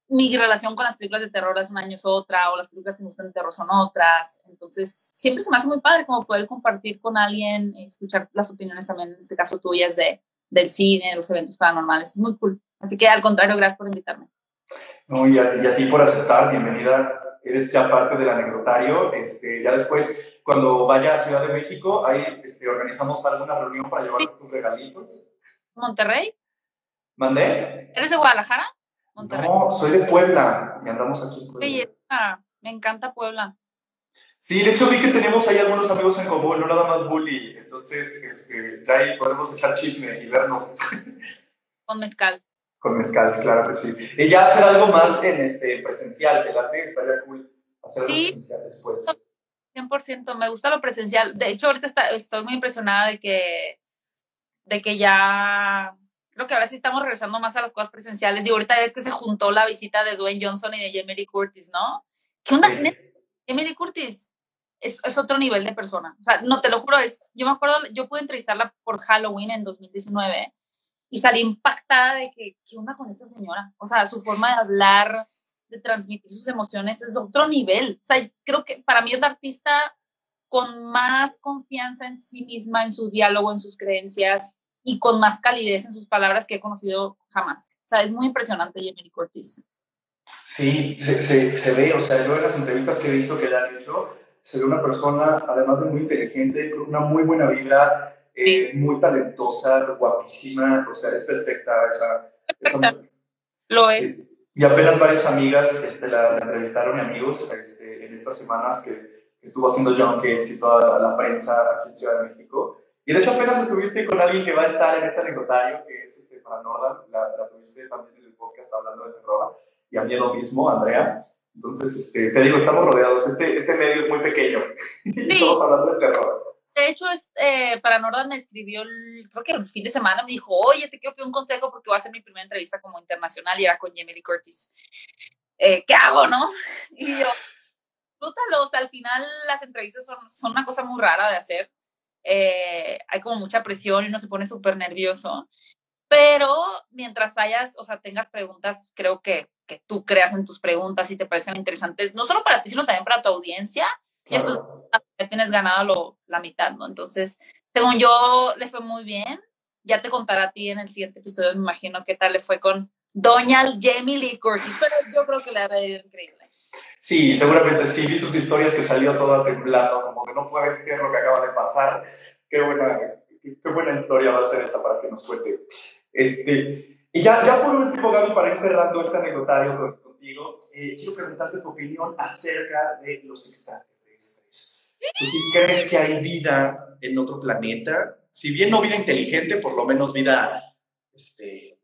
mi relación con las películas de terror hace un año es otra, o las películas que me gustan de terror son otras. Entonces, siempre se me hace muy padre como poder compartir con alguien, escuchar las opiniones también, en este caso tuyas, de, del cine, de los eventos paranormales. Es muy cool. Así que, al contrario, gracias por invitarme. No, y a, ti por aceptar, bienvenida. Eres ya parte del anecdotario. Este, ya después, cuando vaya a Ciudad de México, ahí este, organizamos alguna reunión para llevar tus regalitos. ¿Monterrey? ¿Mandé? ¿Eres de Guadalajara? No, soy de Puebla y andamos aquí. Belleza, me encanta Puebla. Sí, de hecho vi que tenemos ahí algunos amigos en común, no nada más bully, entonces este, ya ahí podemos echar chisme y vernos. Con mezcal. Con mezcal, claro que sí. Y ya hacer algo más en este presencial, el arte estaría cool hacer algo presencial después. 100%, me gusta lo presencial. De hecho, ahorita estoy muy impresionada de que de que ya, creo que ahora sí estamos regresando más a las cosas presenciales. Y ahorita ves que se juntó la visita de Dwayne Johnson y de Jamie Curtis, ¿no? ¿Qué onda? Jamie Curtis es, es, otro nivel de persona. O sea, no te lo juro, es, yo me acuerdo, yo pude entrevistarla por Halloween en 2019 y salí impactada de que, ¿qué onda con esa señora? O sea, su forma de hablar, de transmitir sus emociones es otro nivel. O sea, creo que para mí es la artista con más confianza en sí misma, en su diálogo, en sus creencias y con más calidez en sus palabras que he conocido jamás. O sea, es muy impresionante Jamie Curtis. Sí, se, se, se, ve, o sea, yo en las entrevistas que he visto que le han hecho, se ve una persona, además de muy inteligente, con una muy buena vida, eh, muy talentosa, guapísima, o sea, es perfecta esa, esa Lo es. Y apenas varias amigas este, la, la entrevistaron y amigos este, en estas semanas que estuvo haciendo John Gates y toda la, prensa aquí en Ciudad de México. Y de hecho apenas estuviste con alguien que va a estar en este anecdotario, que es este, para Nordan, la, la tuviste también en el podcast hablando de terror, y a mí lo mismo, Andrea. Entonces, este, te digo, estamos rodeados. Este, este medio es muy pequeño y todos hablando de terror. De hecho, es, eh, para Nordan me escribió, el, creo que el fin de semana, me dijo, oye, te quiero pedir un consejo porque voy a hacer mi primera entrevista como internacional y era con Lee Curtis. Eh, ¿Qué hago, no? Y yo, disfrútalo. O sea, al final las entrevistas son, son una cosa muy rara de hacer. Eh, hay como mucha presión y uno se pone súper nervioso. Pero mientras hayas, o sea, tengas preguntas, creo que, que tú creas en tus preguntas y te parezcan interesantes, no solo para ti, sino también para tu audiencia. Y esto ya tienes ganado lo, la mitad, ¿no? Entonces, según yo, le fue muy bien. Ya te contaré a ti en el siguiente episodio, me imagino qué tal le fue con Doña Jamie Lee Curtis, pero yo creo que le ha ido increíble. Sí, seguramente sí, vi sus historias que salió toda temblando, como que no puede ser lo que acaba de pasar. Qué buena, qué buena historia va a ser esa para que nos cuente. Este, y ya, ya por último, Gaby, para ir cerrando este anecdotario contigo, eh, quiero preguntarte tu opinión acerca de los extraterrestres. ¿Tú sí crees que hay vida en otro planeta? Si bien no vida inteligente, por lo menos vida este,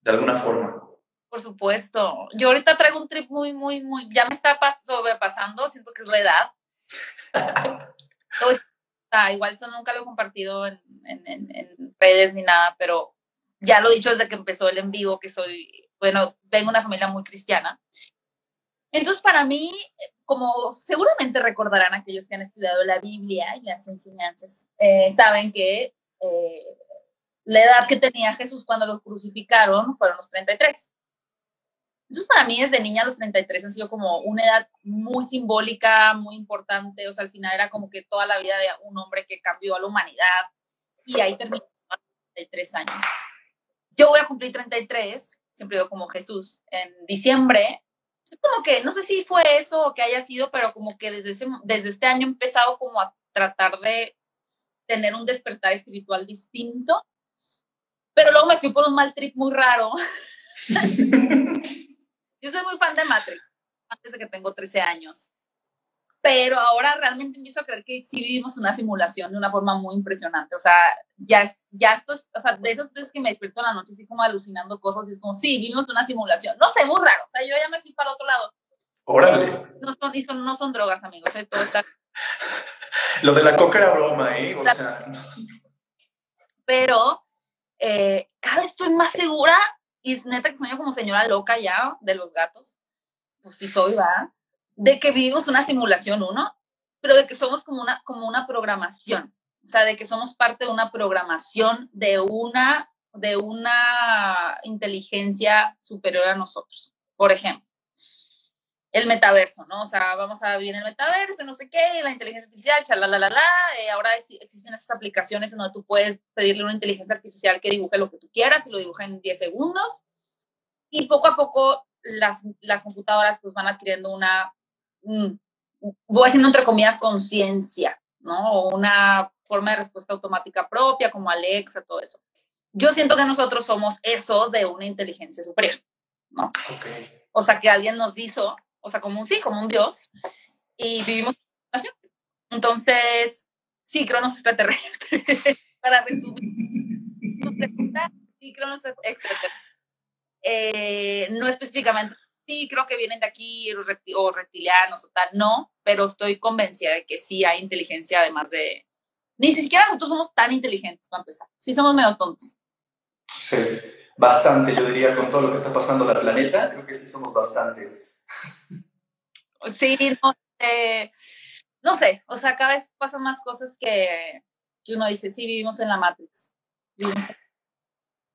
de alguna forma. Por supuesto. Yo ahorita traigo un trip muy, muy, muy, ya me está sobrepasando, siento que es la edad. ah, igual esto nunca lo he compartido en, en, en, redes ni nada, pero ya lo he dicho desde que empezó el en vivo, que soy, bueno, vengo de una familia muy cristiana. Entonces, para mí, como seguramente recordarán aquellos que han estudiado la Biblia y las enseñanzas, eh, saben que eh, la edad que tenía Jesús cuando lo crucificaron fueron los 33. Entonces, para mí, desde niña, los 33 han sido como una edad muy simbólica, muy importante. O sea, al final era como que toda la vida de un hombre que cambió a la humanidad. Y ahí terminó a los 33 años. Yo voy a cumplir 33, siempre digo como Jesús, en diciembre. Es como que, no sé si fue eso o que haya sido, pero como que desde, ese, desde este año he empezado como a tratar de tener un despertar espiritual distinto. Pero luego me fui por un mal trip muy raro. Yo soy muy fan de Matrix, antes de que tengo 13 años. Pero ahora realmente empiezo a creer que sí vivimos una simulación de una forma muy impresionante. O sea, ya, ya esto es, o sea, de esas veces que me despierto en la noche así como alucinando cosas y es como, sí, vivimos una simulación. No sé, muy raro. O sea, yo ya me fui para el otro lado. Órale. No son, y son, no son drogas, amigos. ¿eh? Todo está... Lo de la coca era broma, ¿eh? O sea, Pero eh, cada vez estoy más segura y neta que sueño como señora loca ya de los gatos. Pues sí soy, va. De que vivimos una simulación, uno, pero de que somos como una, como una programación. O sea, de que somos parte de una programación de una, de una inteligencia superior a nosotros. Por ejemplo, el metaverso, ¿no? O sea, vamos a vivir en el metaverso, no sé qué, la inteligencia artificial, chalalala, eh, ahora existen esas aplicaciones en donde tú puedes pedirle a una inteligencia artificial que dibuje lo que tú quieras y lo dibuje en 10 segundos. Y poco a poco las, las computadoras pues van adquiriendo una, mm, voy haciendo entre comillas, conciencia, ¿no? O una forma de respuesta automática propia, como Alexa, todo eso. Yo siento que nosotros somos eso de una inteligencia superior, ¿no? Okay. O sea, que alguien nos hizo o sea, como un sí, como un dios, y vivimos en Entonces, sí, Cronos extraterrestre, para resumir tu pregunta, sí, Cronos extraterrestre. Eh, no específicamente, sí, creo que vienen de aquí o reptilianos o tal, no, pero estoy convencida de que sí hay inteligencia además de, Ni siquiera nosotros somos tan inteligentes, para empezar. Sí somos medio tontos. Sí, bastante, yo diría, con todo lo que está pasando en el planeta, creo que sí somos bastantes. Sí, no, eh, no sé, o sea, cada vez pasan más cosas que, que uno dice, sí, vivimos en la Matrix.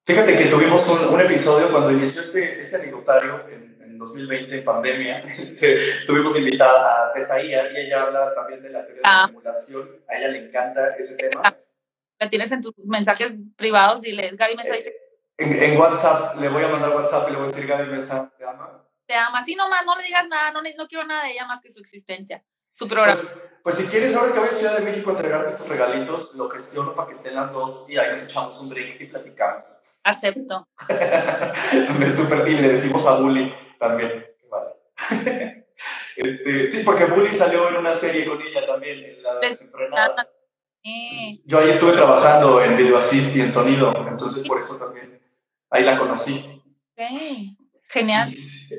Fíjate que tuvimos un, episodio cuando inició este, este anecdotario en, en 2020, en pandemia, este, tuvimos invitada a Tesaía y ella habla también de la teoría de la ah. simulación, a ella le encanta ese tema. La tienes en tus mensajes privados, dile, Gaby Mesa dice... En, en, WhatsApp, le voy a mandar WhatsApp y le voy a decir, Gaby Mesa, ¿te ama? Te ama, así nomás, no le digas nada, no, no quiero nada de ella más que su existencia su programa. Pues, pues, si quieres, ahora que voy a Ciudad de México a entregarte tus regalitos, lo gestiono para que estén las dos y ahí nos echamos un drink y platicamos. Acepto. Me super, y le decimos a Bully también. Vale. este, sí, porque Bully salió en una serie con ella también, en las entrenadas. Yo ahí estuve trabajando en video assist y en sonido, entonces por eso también ahí la conocí. Okay. Genial.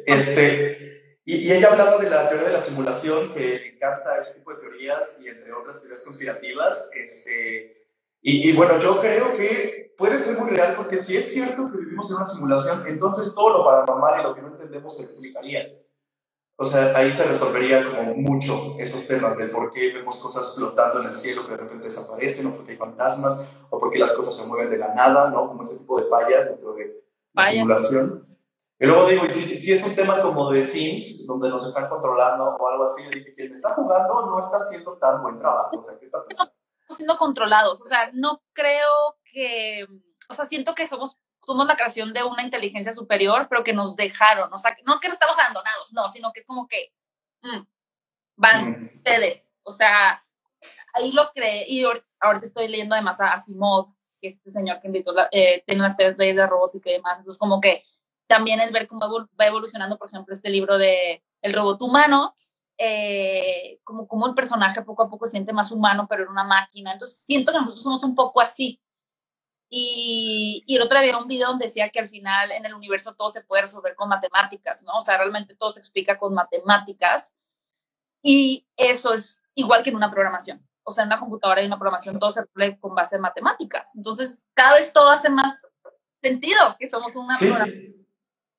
este, y, ella hablaba de la teoría de la simulación, que le encanta ese tipo de teorías y entre otras teorías conspirativas. Este, y, y, bueno, yo creo que puede ser muy real porque si es cierto que vivimos en una simulación, entonces todo lo paranormal y lo que no entendemos se explicaría. O sea, ahí se resolvería como mucho esos temas de por qué vemos cosas flotando en el cielo que de repente desaparecen, o porque hay fantasmas, o porque las cosas se mueven de la nada, ¿no? Como ese tipo de fallas dentro de la simulación. Y luego digo, y si, si, es un tema como de Sims, donde nos están controlando o algo así, yo dije, quien está jugando no está haciendo tan buen trabajo. O sea, ¿qué está? Estamos siendo controlados. O sea, no creo que. O sea, siento que somos, somos la creación de una inteligencia superior, pero que nos dejaron. O sea, no que no estamos abandonados, no, sino que es como que. Mm, van ustedes. O sea, ahí lo creé. Y ahorita estoy leyendo además a Asimov, que es este señor que invitó, eh, tiene las tres leyes de robótica y demás. Entonces, como que también el ver cómo va evolucionando, por ejemplo, este libro de El robot humano, eh, como, como el personaje poco a poco se siente más humano, pero en una máquina. Entonces, siento que nosotros somos un poco así. Y, y el otro día un video donde decía que al final en el universo todo se puede resolver con matemáticas, ¿no? O sea, realmente todo se explica con matemáticas. Y eso es igual que en una programación. O sea, en una computadora y una programación todo se resuelve con base en matemáticas. Entonces, cada vez todo hace más sentido que somos una programación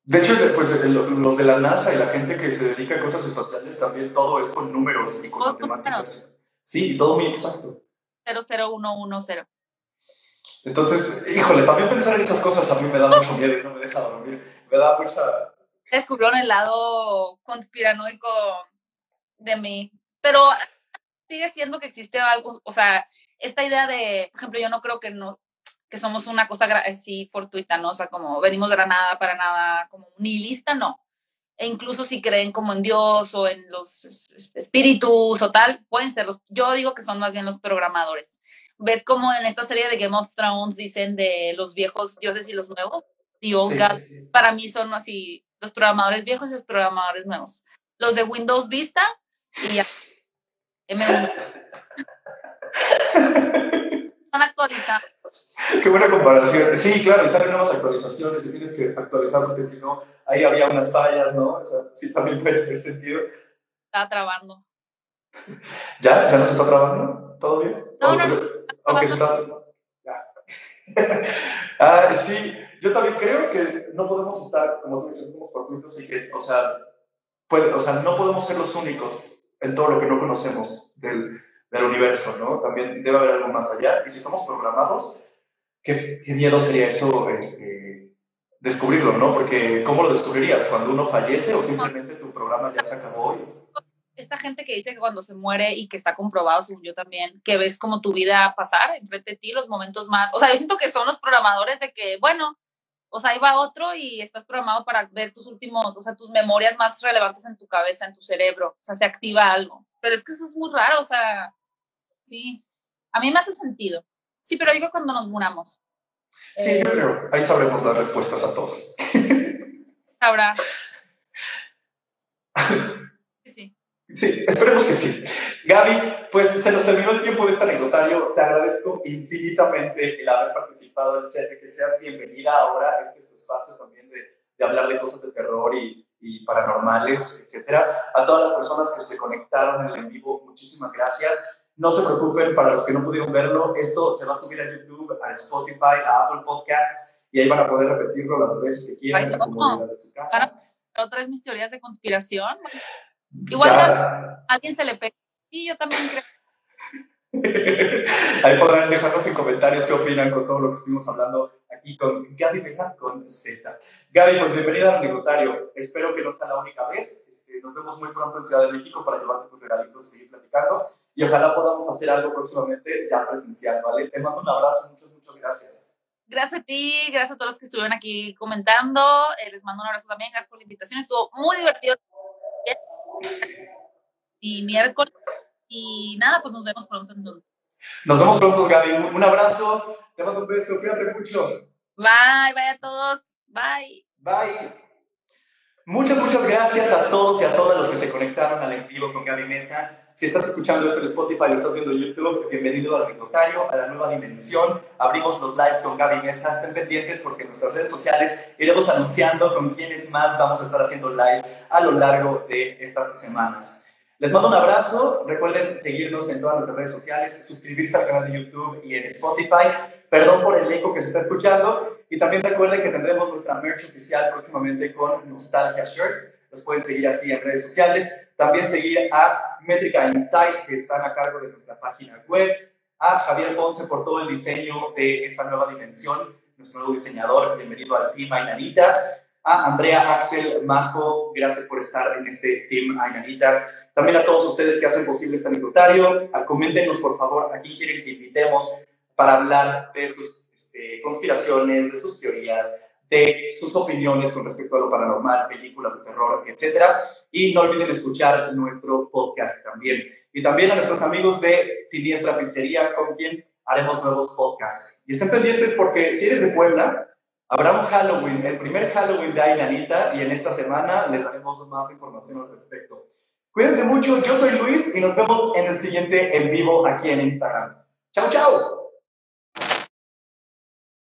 de hecho, pues los de la NASA y la gente que se dedica a cosas espaciales también todo es con números y con matemáticas. Sí, todo muy exacto. 00110. Entonces, híjole, también pensar en esas cosas a mí me da mucho miedo y no me deja dormir. Me da mucha... Descubrieron el lado conspiranoico de mí. Pero sigue siendo que existe algo, o sea, esta idea de, por ejemplo, yo no creo que no, que somos una cosa así fortuita, ¿no? O sea, como venimos de la nada para nada, como nihilista, no. E incluso si creen como en Dios o en los espíritus o tal, pueden ser los, yo digo que son más bien los programadores. ¿Ves como en esta serie de Game of Thrones dicen de los viejos dioses y los nuevos? The old God, para mí son así, los programadores viejos y los programadores nuevos. Los de Windows Vista y M1. Son actualizados Qué buena comparación. Sí, claro, y salen nuevas actualizaciones y tienes que actualizar porque si no, ahí había unas fallas, ¿no? O sea, sí, también puede tener sentido. Está trabando. ¿Ya? ¿Ya no se está trabando? ¿Todo bien? No, no, no. Aunque está... Ah, sí, yo también creo que no podemos estar, como tú dices, como fortuitos y que, o sea, puede, o sea, no podemos ser los únicos en todo lo que no conocemos del del universo, ¿no? También debe haber algo más allá. Y si estamos programados, qué, qué miedo sería eso este, descubrirlo, ¿no? Porque ¿cómo lo descubrirías? ¿Cuando uno fallece o simplemente tu programa ya se acabó? Y... Esta gente que dice que cuando se muere y que está comprobado, según yo también, que ves como tu vida pasar enfrente de ti, los momentos más... O sea, yo siento que son los programadores de que, bueno, o sea, ahí va otro y estás programado para ver tus últimos, o sea, tus memorias más relevantes en tu cabeza, en tu cerebro. O sea, se activa algo. Pero es que eso es muy raro, o sea, Sí, a mí me hace sentido. Sí, pero digo cuando nos muramos. Sí, eh, creo. Ahí sabremos las respuestas a todo. Sabrá. Sí. Sí, esperemos que sí. Gaby, pues se nos terminó el tiempo de este anecdotario. Te agradezco infinitamente el haber participado en set, que seas bienvenida ahora. Este es tu espacio también de, de hablar de cosas de terror y, y paranormales, etcétera. A todas las personas que se conectaron en el en vivo, muchísimas gracias. No se preocupen, para los que no pudieron verlo, esto se va a subir a YouTube, a Spotify, a Apple Podcasts, y ahí van a poder repetirlo las veces que quieran en la comodidad de su casa. Otra vez mis teorías de conspiración. Igual a alguien se le pega. Sí, yo también creo. Ahí podrán dejarnos en comentarios qué opinan con todo lo que estuvimos hablando aquí con Gaby Mesa con Z. Gaby, pues bienvenida al tributario. Espero que no sea la única vez. Este, nos vemos muy pronto en Ciudad de México para llevarte tus regalitos y seguir platicando. Y ojalá podamos hacer algo próximamente ya presencial, ¿vale? Te mando un abrazo, muchas, muchas gracias. Gracias a ti, gracias a todos los que estuvieron aquí comentando. Eh, les mando un abrazo también, gracias por la invitación. Estuvo muy divertido. Y miércoles. Y nada, pues nos vemos pronto entonces. Nos vemos pronto, Gaby. Un abrazo. Te mando un beso. Cuídate mucho. Bye, bye a todos. Bye. Bye. Muchas, muchas gracias a todos y a todas los que se conectaron al en vivo con Gaby Mesa. Si estás escuchando esto en Spotify o estás viendo en YouTube, bienvenido al Reclotario, a la nueva dimensión. Abrimos los lives con Gaby Mesa. Estén pendientes porque en nuestras redes sociales iremos anunciando con quiénes más vamos a estar haciendo lives a lo largo de estas semanas. Les mando un abrazo. Recuerden seguirnos en todas nuestras redes sociales, suscribirse al canal de YouTube y en Spotify. Perdón por el eco que se está escuchando. Y también recuerden que tendremos nuestra merch oficial próximamente con Nostalgia Shirts. Los pueden seguir así en redes sociales. También seguir a Métrica Insight, que están a cargo de nuestra página web. A Javier Ponce por todo el diseño de esta nueva dimensión, nuestro nuevo diseñador. Bienvenido al Team Ainanita. A Andrea Axel Majo, gracias por estar en este Team Ainanita. También a todos ustedes que hacen posible este anecdotario, coméntenos por favor a quién quieren que invitemos para hablar de sus este, conspiraciones, de sus teorías, de sus opiniones con respecto a lo paranormal, películas de terror, etc. Y no olviden escuchar nuestro podcast también. Y también a nuestros amigos de Siniestra Pizzería, con quien haremos nuevos podcasts. Y estén pendientes porque si eres de Puebla, habrá un Halloween, el primer Halloween de Ainanita, y en esta semana les daremos más información al respecto. Cuídense mucho, yo soy Luis y nos vemos en el siguiente en vivo aquí en Instagram. Chao, chao.